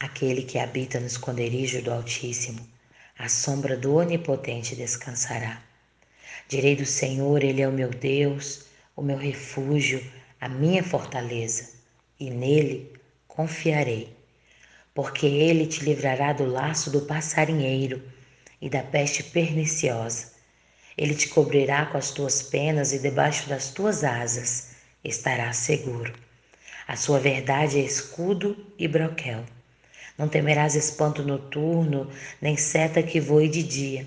Aquele que habita no esconderijo do Altíssimo, a sombra do Onipotente descansará. Direi do Senhor, Ele é o meu Deus, o meu refúgio, a minha fortaleza, e nele confiarei. Porque ele te livrará do laço do passarinheiro e da peste perniciosa. Ele te cobrirá com as tuas penas e debaixo das tuas asas estarás seguro. A sua verdade é escudo e broquel. Não temerás espanto noturno, nem seta que voe de dia,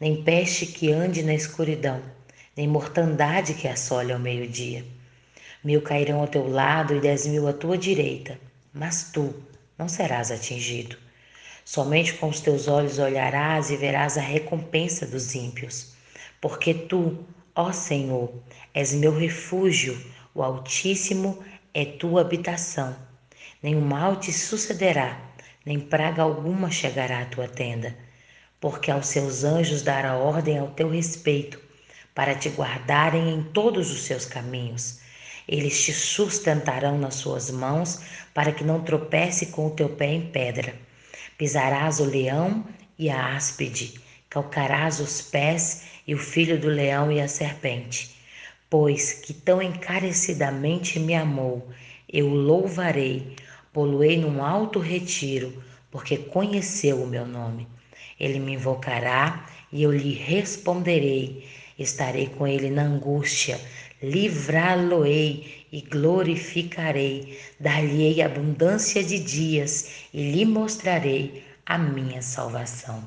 nem peste que ande na escuridão, nem mortandade que assole ao meio-dia. Mil cairão ao teu lado e dez mil à tua direita, mas tu não serás atingido. Somente com os teus olhos olharás e verás a recompensa dos ímpios. Porque tu, ó Senhor, és meu refúgio, o Altíssimo é tua habitação. Nenhum mal te sucederá, nem praga alguma chegará à tua tenda. Porque aos seus anjos dará ordem ao teu respeito, para te guardarem em todos os seus caminhos. Eles te sustentarão nas suas mãos, para que não tropece com o teu pé em pedra. Pisarás o leão e a áspide, calcarás os pés e o filho do leão e a serpente. Pois que tão encarecidamente me amou, eu louvarei, poluei num alto retiro, porque conheceu o meu nome. Ele me invocará e eu lhe responderei. Estarei com ele na angústia, livrá-lo-ei e glorificarei, dar-lhe-ei abundância de dias e lhe mostrarei a minha salvação.